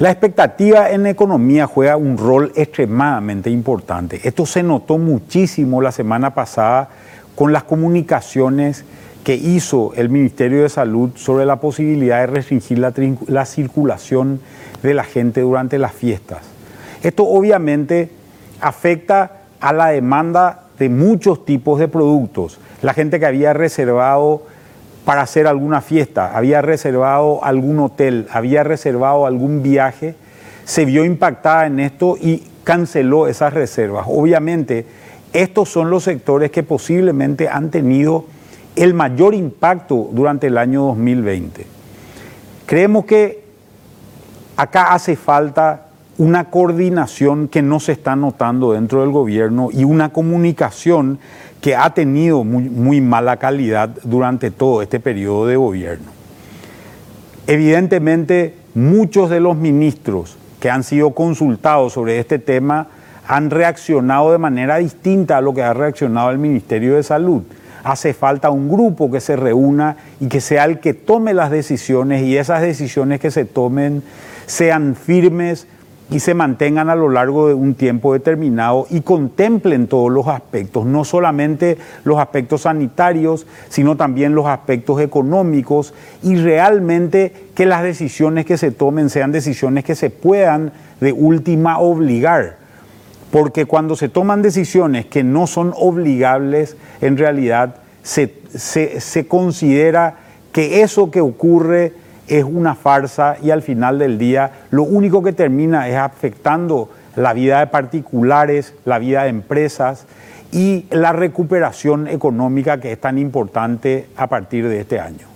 La expectativa en economía juega un rol extremadamente importante. Esto se notó muchísimo la semana pasada con las comunicaciones que hizo el Ministerio de Salud sobre la posibilidad de restringir la, la circulación de la gente durante las fiestas. Esto obviamente afecta a la demanda de muchos tipos de productos. La gente que había reservado para hacer alguna fiesta, había reservado algún hotel, había reservado algún viaje, se vio impactada en esto y canceló esas reservas. Obviamente, estos son los sectores que posiblemente han tenido el mayor impacto durante el año 2020. Creemos que acá hace falta una coordinación que no se está notando dentro del gobierno y una comunicación que ha tenido muy, mala calidad durante todo este periodo de gobierno. Evidentemente, muchos de los ministros que han sido consultados sobre este tema han reaccionado de manera distinta a lo que ha reaccionado el Ministerio de Salud. Hace falta un grupo que se reúna y que sea el que tome las decisiones y esas decisiones que se tomen sean firmes, y se mantengan a lo largo de un tiempo determinado y contemplen todos los aspectos, no solamente los aspectos sanitarios, sino también los aspectos económicos y realmente que las decisiones que se tomen sean decisiones que se puedan de última obligar. Porque cuando se toman decisiones que no son obligables, en realidad se, se considera que eso que ocurre es una farsa y al final del día lo único que termina es afectando la vida de particulares, la vida de empresas y la recuperación económica que es tan importante a partir de este año.